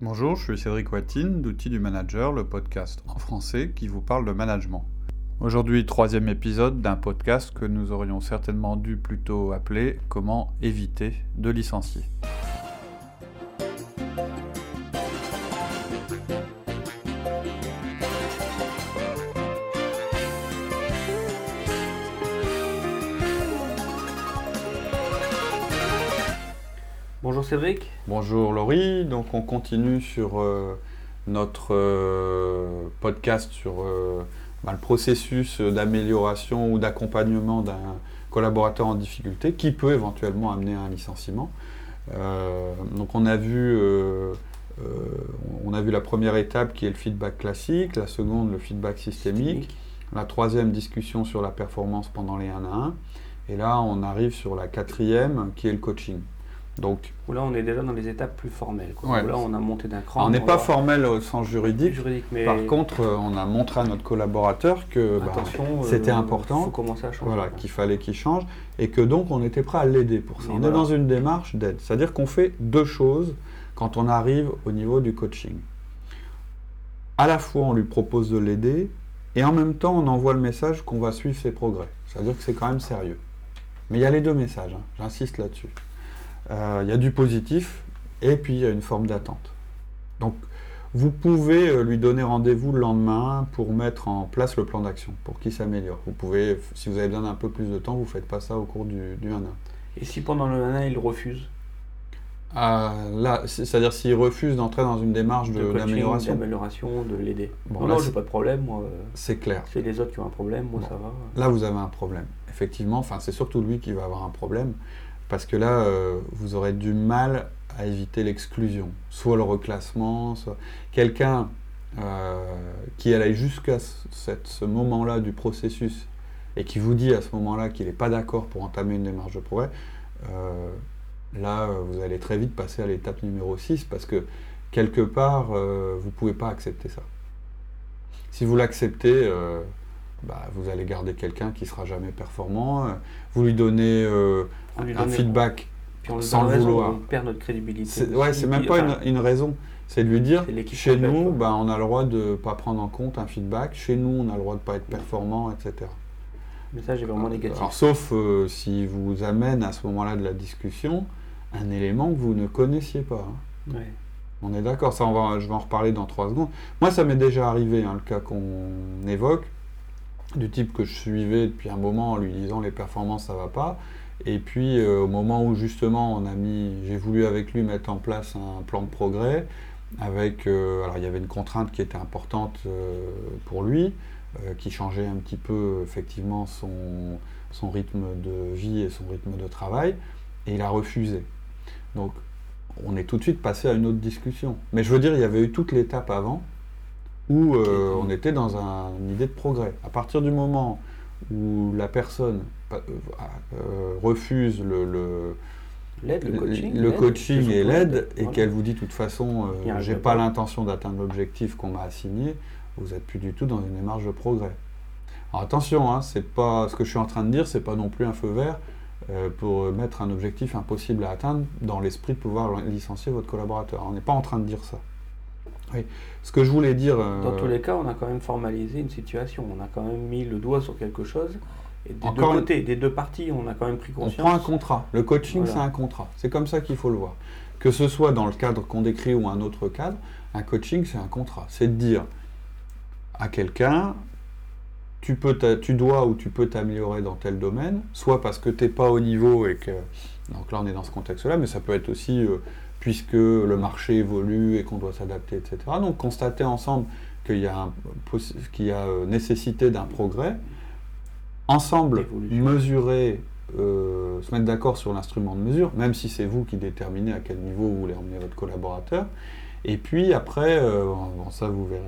Bonjour, je suis Cédric Watine d'Outils du Manager, le podcast en français qui vous parle de management. Aujourd'hui, troisième épisode d'un podcast que nous aurions certainement dû plutôt appeler Comment éviter de licencier. Cédric. Bonjour Laurie, donc on continue sur euh, notre euh, podcast sur euh, bah, le processus d'amélioration ou d'accompagnement d'un collaborateur en difficulté qui peut éventuellement amener à un licenciement. donc on a vu on a vu la première étape qui est le feedback classique, la seconde le feedback systémique, la troisième discussion sur la performance pendant les 1 à 1, et là on arrive sur la quatrième qui est le coaching. Donc, là, on est déjà dans les étapes plus formelles. là, on a monté d'un cran. On n'est pas formel au sens juridique. mais... Par contre, euh, on a montré à notre collaborateur que bah, c'était euh, important, voilà, qu'il fallait qu'il change, et que donc on était prêt à l'aider pour ça. on est dans une démarche d'aide. C'est-à-dire qu'on fait deux choses quand on arrive au niveau du coaching. À la fois, on lui propose de l'aider, et en même temps, on envoie le message qu'on va suivre ses progrès. C'est-à-dire que c'est quand même sérieux. Mais il y a les deux messages, hein. j'insiste là-dessus. Euh, il y a du positif et puis il y a une forme d'attente. Donc vous pouvez euh, lui donner rendez-vous le lendemain pour mettre en place le plan d'action, pour qu'il s'améliore. Vous pouvez, si vous avez besoin d'un peu plus de temps, vous ne faites pas ça au cours du, du 1 Et si pendant le 1 il refuse? Ah, là, c'est-à-dire s'il refuse d'entrer dans une démarche d'amélioration. De, d'amélioration, de l'aider. Bon, non, j'ai pas de problème, moi. C'est clair. C'est les autres qui ont un problème, moi ça va. Là, vous avez un problème. Effectivement, enfin, c'est surtout lui qui va avoir un problème. Parce que là, euh, vous aurez du mal à éviter l'exclusion, soit le reclassement, soit quelqu'un euh, qui allait jusqu'à ce moment-là du processus et qui vous dit à ce moment-là qu'il n'est pas d'accord pour entamer une démarche de progrès, euh, là, vous allez très vite passer à l'étape numéro 6 parce que quelque part, vous ne pouvez pas accepter ça. Si vous l'acceptez, bah, vous allez garder quelqu'un qui sera jamais performant. Vous lui donnez euh, un feedback sans le vouloir. On perd notre crédibilité. C'est, ouais, c'est même pas une, raison. C'est de lui dire, chez nous, bah, on a le droit de ne pas prendre en compte un feedback. Chez nous, on a le droit de ne pas être performant, etc. Mais ça, j'ai vraiment négatif. Alors, sauf euh, si vous amène à ce moment-là de la discussion un élément que vous ne connaissiez pas. Hein. On est d'accord, ça, on va, je vais en reparler dans trois secondes. Moi, ça m'est déjà arrivé, hein, le cas qu'on évoque du type que je suivais depuis un moment en lui disant les performances ça va pas. Et puis euh, au moment où justement on a mis, j'ai voulu avec lui mettre en place un plan de progrès, avec, euh, alors il y avait une contrainte qui était importante euh, pour lui, qui changeait un petit peu effectivement son, son rythme de vie et son rythme de travail, et il a refusé. Donc on est tout de suite passé à une autre discussion. Mais je veux dire, il y avait eu toute l'étape avant, où euh, on était dans une idée de progrès. À partir du moment où la personne euh, euh, refuse le, le, coaching, et l'aide, et qu'elle vous dit de toute façon, j'ai pas l'intention d'atteindre l'objectif qu'on m'a assigné, vous n'êtes plus du tout dans une démarche de progrès. Alors attention, hein, c'est pas ce que je suis en train de dire, c'est pas non plus un feu vert pour mettre un objectif impossible à atteindre dans l'esprit de pouvoir licencier votre collaborateur. On n'est pas en train de dire ça. Oui. Ce que je voulais dire. Euh, Dans tous les cas, on a quand même formalisé une situation. On a quand même mis le doigt sur quelque chose. Et des deux côtés, des deux parties, on a quand même pris conscience. On prend un contrat. Le coaching, c'est un contrat. C'est comme ça qu'il faut le voir. Que ce soit dans le cadre qu'on décrit ou un autre cadre, un coaching, c'est un contrat. C'est de dire à quelqu'un, tu, peux tu dois ou tu peux t'améliorer dans tel domaine, soit parce que tu n'es pas au niveau et que. Donc là, on est dans ce contexte-là, mais ça peut être aussi. Euh, puisque le marché évolue et qu'on doit s'adapter, etc. Donc constater ensemble qu'il y a, euh, nécessité d'un progrès, ensemble mesurer, euh, se mettre d'accord sur l'instrument de mesure, même si c'est vous qui déterminez à quel niveau vous voulez emmener votre collaborateur. Et puis après, euh, ça vous verrez,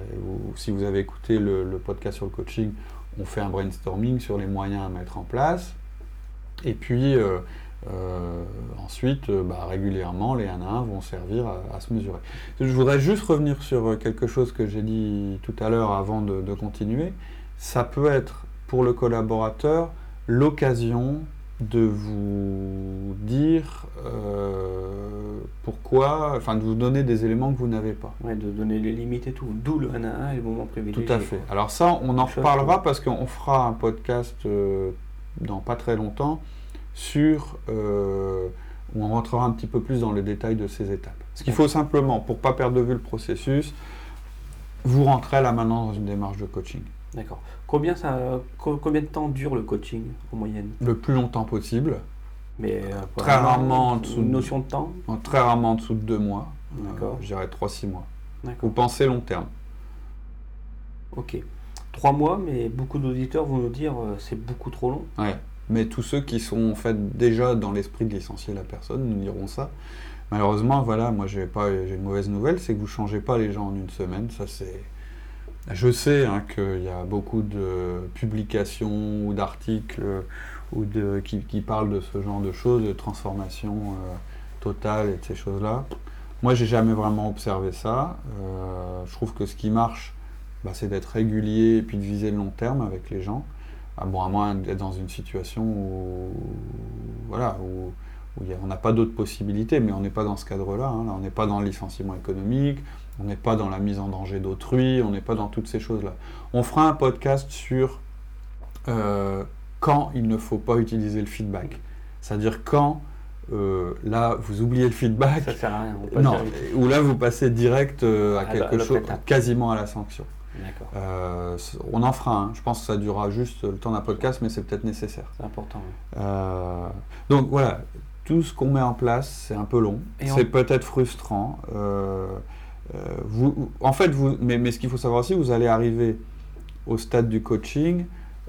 si vous avez écouté le, le, podcast sur le coaching, on fait un brainstorming sur les moyens à mettre en place. Et puis, euh, ensuite, euh, bah, régulièrement, les 1 à 1 vont servir à, se mesurer. Je voudrais juste revenir sur quelque chose que j'ai dit tout à l'heure avant de, continuer. Ça peut être pour le collaborateur l'occasion de vous dire euh, pourquoi, enfin de vous donner des éléments que vous n'avez pas. Ouais, de donner les limites et tout, d'où le 1 à 1 et le moment privilégié. Tout à fait. Alors ça, on en reparlera parce qu'on fera un podcast euh, dans pas très longtemps sur euh, où on rentrera un petit peu plus dans les détails de ces étapes. Ce qu'il faut simplement, pour pas perdre de vue le processus, vous rentrez là maintenant dans une démarche de coaching. D'accord. Combien, ça, combien de temps dure le coaching en moyenne? Le plus longtemps possible. Mais euh, très rarement en dessous une notion de temps? Très rarement en dessous de deux mois. Euh, D'accord. je dirais 3-6 mois. Vous pensez long terme. Ok. Trois mois, mais beaucoup d'auditeurs vont nous dire euh, c'est beaucoup trop long. Ouais. Mais tous ceux qui sont en fait déjà dans l'esprit de licencier la personne nous diront ça. Malheureusement, voilà, moi j'ai pas j'ai une mauvaise nouvelle, c'est que vous changez pas les gens en une semaine. Ça c'est je sais hein, qu'il y a beaucoup de publications ou d'articles ou de, qui, parlent de ce genre de choses, de transformation euh, totale et de ces choses-là. Moi, j'ai jamais vraiment observé ça. Euh, je trouve que ce qui marche, bah, c'est d'être régulier et puis de viser le long terme avec les gens. Ah, bon, à moins d'être dans une situation où, voilà, où, on n'a pas d'autres possibilités, mais on n'est pas dans ce cadre-là. Hein. on n'est pas dans le licenciement économique, on n'est pas dans la mise en danger d'autrui, on n'est pas dans toutes ces choses-là. On fera un podcast sur euh, quand il ne faut pas utiliser le feedback. C'est-à-dire quand, euh, là, vous oubliez le feedback. Ça sert à rien. non, ou là, vous passez direct euh, à, quelque chose, quasiment à la sanction. On en fera un. Je pense que ça durera juste le temps d'un podcast, mais c'est peut-être nécessaire. C'est important. donc voilà, tout ce qu'on met en place, c'est un peu long. C'est peut-être frustrant. Euh, vous, en fait, vous, mais, ce qu'il faut savoir aussi, vous allez arriver au stade du coaching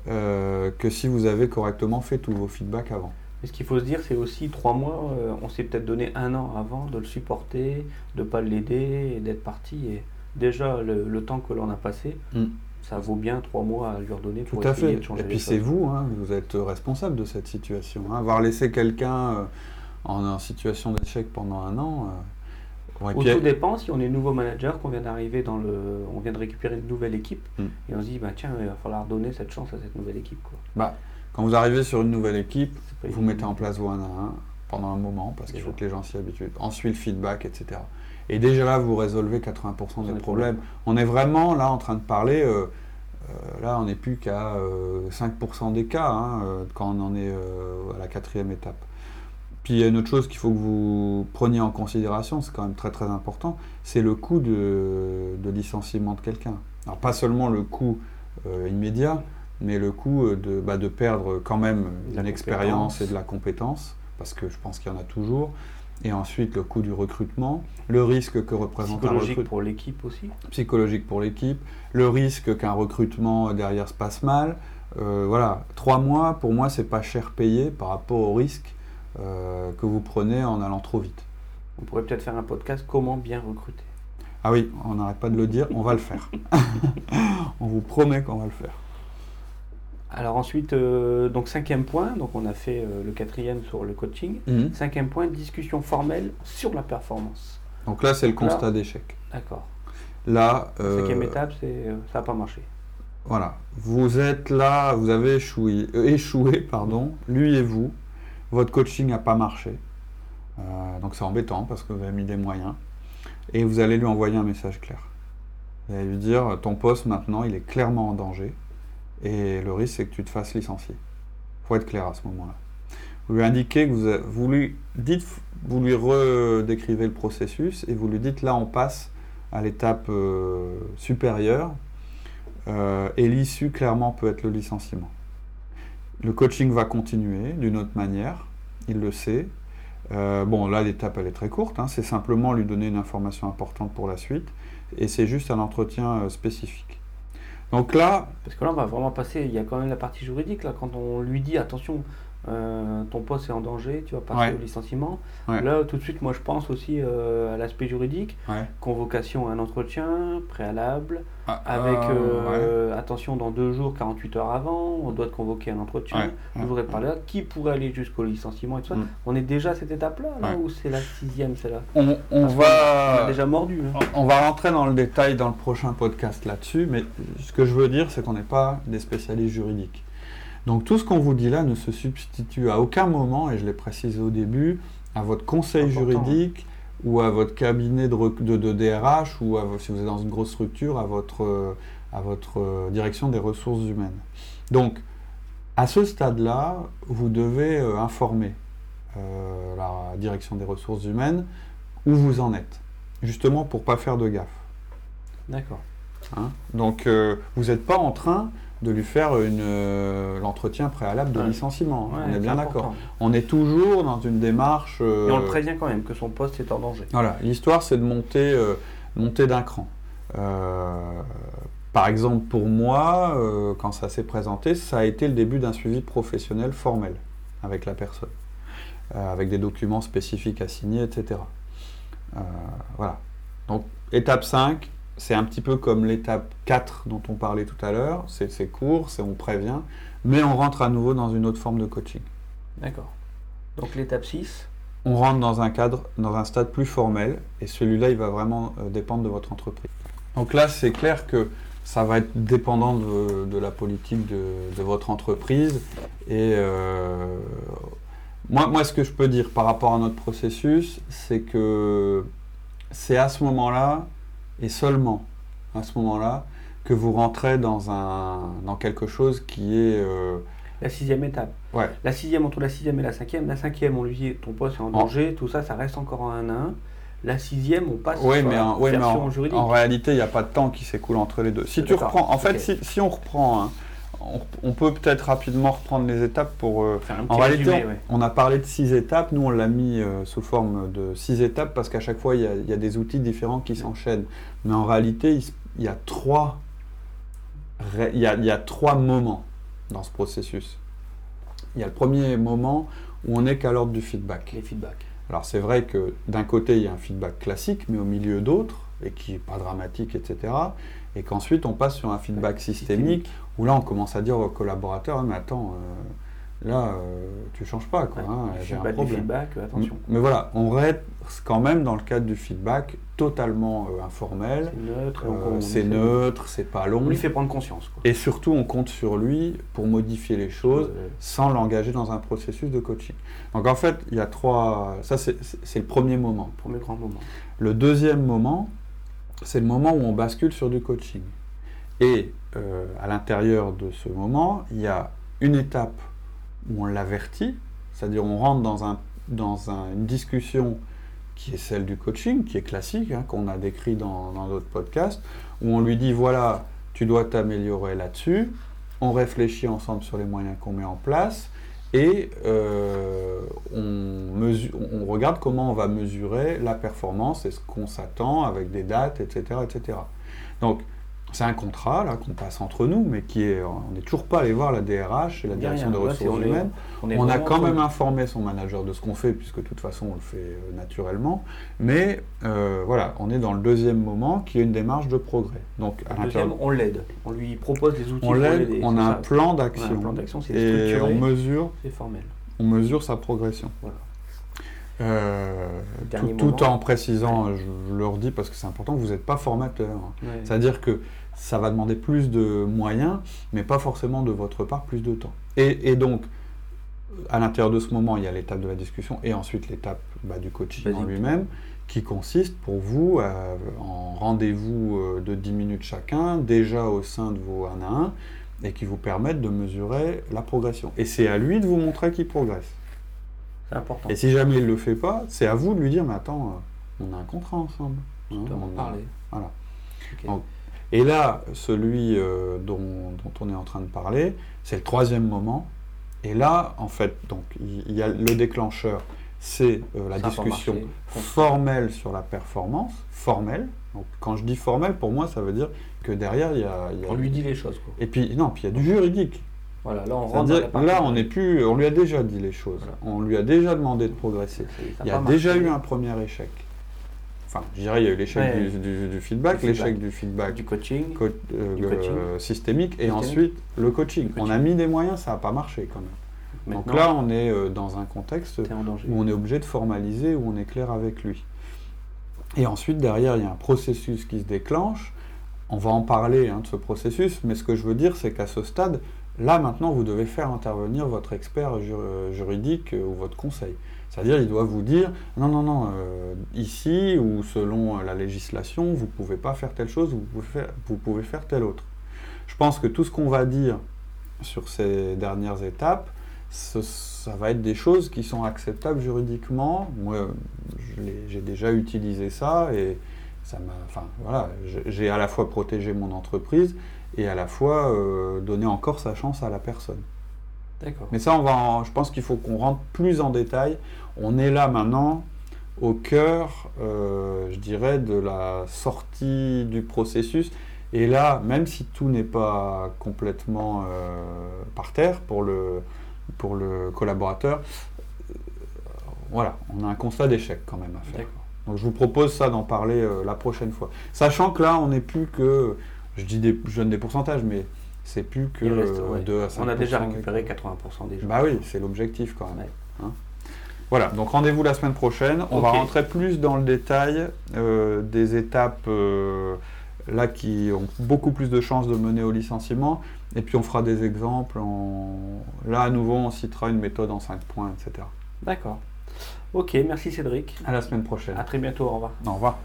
euh, que si vous avez correctement fait tous vos feedbacks avant. Mais ce qu'il faut se dire, c'est aussi trois mois, euh, on s'est peut-être donné un an avant de le supporter, de ne pas l'aider d'être parti. Et déjà, le, temps que l'on a passé, mm. ça vaut bien trois mois à lui redonner pour Tout à fait. de changer Et puis c'est vous, hein, vous êtes responsable de cette situation. Hein. Avoir laissé quelqu'un en, en, situation d'échec pendant un an tout dépend si on est nouveau manager, qu'on vient d'arriver dans le. On vient de récupérer une nouvelle équipe hmm. et on se dit, bah, tiens, il va falloir donner cette chance à cette nouvelle équipe. Quoi. Bah, quand vous arrivez sur une nouvelle équipe, vous mettez en place vos 1 à 1 pendant un moment parce qu'il faut que les gens s'y habituent. Ensuite, le feedback, etc. Et déjà là, vous résolvez 80% des problèmes. On est vraiment là en train de parler. Euh, euh, là, on n'est plus qu'à 5% euh, des cas hein, quand on en est à la quatrième étape. Puis il y a une autre chose qu'il faut que vous preniez en considération, c'est quand même très très important, c'est le coût de, licenciement de quelqu'un. Alors pas seulement le coût euh, immédiat, mais le coût de, bah, de perdre quand même une expérience et de la compétence, parce que je pense qu'il y en a toujours. Et ensuite le coût du recrutement, le risque que représente un recrutement. Psychologique pour l'équipe aussi Psychologique pour l'équipe, le risque qu'un recrutement derrière se passe mal. Euh, voilà, trois mois, pour moi, c'est pas cher payé par rapport au risque euh, que vous prenez en allant trop vite. On pourrait peut-être faire un podcast comment bien recruter. Ah oui, on n'arrête pas de le dire, on va le faire. on vous promet qu'on va le faire. Alors ensuite, euh, donc cinquième point, donc on a fait euh, le quatrième sur le coaching. Mhm. Cinquième point, discussion formelle sur la performance. Donc là, c'est le constat d'échec. D'accord. Là, cinquième étape, c'est ça n'a pas marché. Voilà, vous êtes là, vous avez échoué, échoué pardon, lui et vous, votre coaching n'a pas marché. Euh, donc c'est embêtant parce que vous avez mis des moyens. Et vous allez lui envoyer un message clair. Vous allez lui dire, ton poste maintenant, il est clairement en danger. Et le risque, c'est que tu te fasses licencier. Il faut être clair à ce moment-là. Vous lui indiquez que vous, vous lui dites, vous lui redécrivez le processus et vous lui dites, là, on passe à l'étape euh, supérieure. Euh, et l'issue, clairement, peut être le licenciement. Le coaching va continuer d'une autre manière, il le sait. Euh, bon, là, l'étape, elle est très courte, hein. c'est simplement lui donner une information importante pour la suite, et c'est juste un entretien spécifique. Donc là... Parce que là, on va vraiment passer, il y a quand même la partie juridique, là, quand on lui dit, attention, euh, ton poste est en danger, tu vas passer au licenciement. Là, tout de suite, moi, je pense aussi euh, à l'aspect juridique. Convocation à un entretien préalable, ah, avec euh, attention dans deux jours, 48 heures avant, on doit te convoquer un entretien. Je voudrais te parler là, qui pourrait aller jusqu'au licenciement et tout ça. Mm. On est déjà à cette étape-là, là, ou c'est la sixième, c'est là On, on va. déjà mordu. Hein. On va rentrer dans le détail dans le prochain podcast là-dessus, mais ce que je veux dire, c'est qu'on n'est pas des spécialistes juridiques. Donc tout ce qu'on vous dit là ne se substitue à aucun moment, et je l'ai précisé au début, à votre conseil juridique ou à votre cabinet de, de, DRH ou si vous êtes dans une grosse structure, à votre, à votre direction des ressources humaines. Donc, à ce stade-là, vous devez euh, informer euh, la direction des ressources humaines où vous en êtes, justement pour ne pas faire de gaffe. D'accord. Hein? Donc, euh, vous n'êtes pas en train de lui faire l'entretien préalable de licenciement. Hein. on est bien d'accord. On est toujours dans une démarche. Et on le prévient quand même que son poste est en danger. Voilà. L'histoire, c'est de monter, monter d'un cran. Par exemple, pour moi, euh, quand ça s'est présenté, ça a été le début d'un suivi professionnel formel avec la personne, euh, avec des documents spécifiques à signer, etc. Euh, voilà. Donc, étape 5, c'est un petit peu comme l'étape 4 dont on parlait tout à l'heure. C'est court, c'est on prévient, mais on rentre à nouveau dans une autre forme de coaching. D'accord. Donc, l'étape 6 On rentre dans un cadre, dans un stade plus formel, et celui-là, il va vraiment dépendre de votre entreprise. Donc là, c'est clair que ça va être dépendant de, la politique de, votre entreprise. Et euh, moi, moi, ce que je peux dire par rapport à notre processus, c'est que c'est à ce moment-là, et seulement à ce moment-là, que vous rentrez dans, un, dans quelque chose qui est... Euh, la sixième étape. Ouais. La sixième, entre la sixième et la cinquième. La cinquième, on lui dit ton poste est en danger, tout ça, ça reste encore en 1 à 1. La sixième, on passe oui, mais en, version juridique. En réalité, il n'y a pas de temps qui s'écoule entre les deux. Si tu reprends, en fait, si, on reprend, hein, on, peut peut-être rapidement reprendre les étapes pour. Euh, en réalité, on, a parlé de six étapes. Nous, on l'a mis euh, sous forme de six étapes parce qu'à chaque fois, il y, a, des outils différents qui s'enchaînent. Mais en réalité, il, y a trois. Il y a, trois moments dans ce processus. Il y a le premier moment où on n'est qu'à l'ordre du feedback. Les feedbacks. Alors c'est vrai que d'un côté, il y a un feedback classique, mais au milieu d'autres, et qui n'est pas dramatique, etc. Et qu'ensuite, on passe sur un feedback systémique, où là, on commence à dire aux collaborateurs, ah, mais attends, euh, là, euh, tu changes pas, quoi. Hein, j'ai un problème. feedback, attention. Mais voilà, on reste quand même dans le cadre du feedback totalement euh, informel. C'est neutre, euh, neutre, c'est pas long. On lui fait prendre conscience. Et surtout, on compte sur lui pour modifier les choses sans l'engager dans un processus de coaching. Donc en fait, il y a trois. Ça, c'est le premier moment. Premier grand moment. Le deuxième moment, c'est le moment où on bascule sur du coaching. Et à l'intérieur de ce moment, il y a une étape où on l'avertit, c'est-à-dire on rentre dans, un, dans une discussion qui est celle du coaching, qui est classique, hein, qu'on a décrit dans, d'autres podcasts, où on lui dit voilà, tu dois t'améliorer là-dessus, on réfléchit ensemble sur les moyens qu'on met en place, et euh, on regarde comment on va mesurer la performance et ce qu'on s'attend avec des dates, etc. etc. Donc, c'est un contrat là qu'on passe entre nous, mais qui est, on n'est toujours pas allé voir la DRH et la direction des ressources humaines. On, a quand même informé son manager de ce qu'on fait, puisque de toute façon on le fait euh, naturellement. Mais euh, voilà, on est dans le deuxième moment, qui est une démarche de progrès. Donc à deuxième, on l'aide, on lui propose des outils. On l'aide, on a un plan d'action, et on mesure, formel. On mesure sa progression. Voilà. Euh, tout, en précisant, je, leur dis parce que c'est important, vous n'êtes pas formateur. C'est-à-dire que ça va demander plus de moyens, mais pas forcément de votre part plus de temps. Et, donc, à l'intérieur de ce moment, il y a l'étape de la discussion et ensuite l'étape bah, du coaching en lui-même, qui consiste pour vous euh, en rendez-vous euh, de 10 minutes chacun, déjà au sein de vos 1 à 1, et qui vous permettent de mesurer la progression. Et c'est à lui de vous montrer qu'il progresse. C'est important. Et si jamais il ne le fait pas, c'est à vous de lui dire, mais attends, euh, on a un contrat ensemble. Hein, on en parler. Voilà. Et là, celui euh, dont, on est en train de parler, c'est le troisième moment. Et là, en fait, donc il y, a le déclencheur, c'est euh, la discussion formelle sur la performance, formelle. Donc, quand je dis formelle, pour moi, ça veut dire que derrière, il y a, On lui dit les choses. Et puis, non, puis il y a du juridique. Voilà, là, on rentre là, on n'est plus. On lui a déjà dit les choses. On lui a déjà demandé de progresser. Il y a déjà eu un premier échec. Enfin, je dirais, il y a eu l'échec du, feedback, l'échec du feedback du coaching, euh, systémique, et ensuite le coaching. On a mis des moyens, ça n'a pas marché quand même. Donc là, on est euh, dans un contexte où on est obligé de formaliser, où on est clair avec lui. Et ensuite, derrière, il y a un processus qui se déclenche. On va en parler hein, de ce processus, mais ce que je veux dire, c'est qu'à ce stade, Là, maintenant, vous devez faire intervenir votre expert juridique ou votre conseil. C'est-à-dire, il doit vous dire, non, non, non, euh, ici, ou selon la législation, vous ne pouvez pas faire telle chose, vous pouvez faire, vous pouvez faire telle autre. Je pense que tout ce qu'on va dire sur ces dernières étapes, ça va être des choses qui sont acceptables juridiquement. Moi, j'ai déjà utilisé ça et ça m'a. Enfin, voilà, j'ai à la fois protégé mon entreprise et à la fois euh, donné encore sa chance à la personne. D'accord. Mais ça, on va je pense qu'il faut qu'on rentre plus en détail. On est là maintenant au cœur, euh, je dirais, de la sortie du processus. Et là, même si tout n'est pas complètement euh, par terre pour le, pour le collaborateur, voilà, on a un constat d'échec quand même à faire. Donc je vous propose ça d'en parler la prochaine fois. Sachant que là, on n'est plus que, je dis des, je donne des pourcentages, mais c'est plus que de On a déjà récupéré 80% des gens. Bah oui, c'est l'objectif quand même. Hein. voilà, donc rendez-vous la semaine prochaine. On va rentrer plus dans le détail euh, des étapes euh, là qui ont beaucoup plus de chances de mener au licenciement. Et puis on fera des exemples. Là, à nouveau, on citera une méthode en 5 points, etc. D'accord. Ok, merci Cédric. À la semaine prochaine. À très bientôt, au revoir. Au revoir.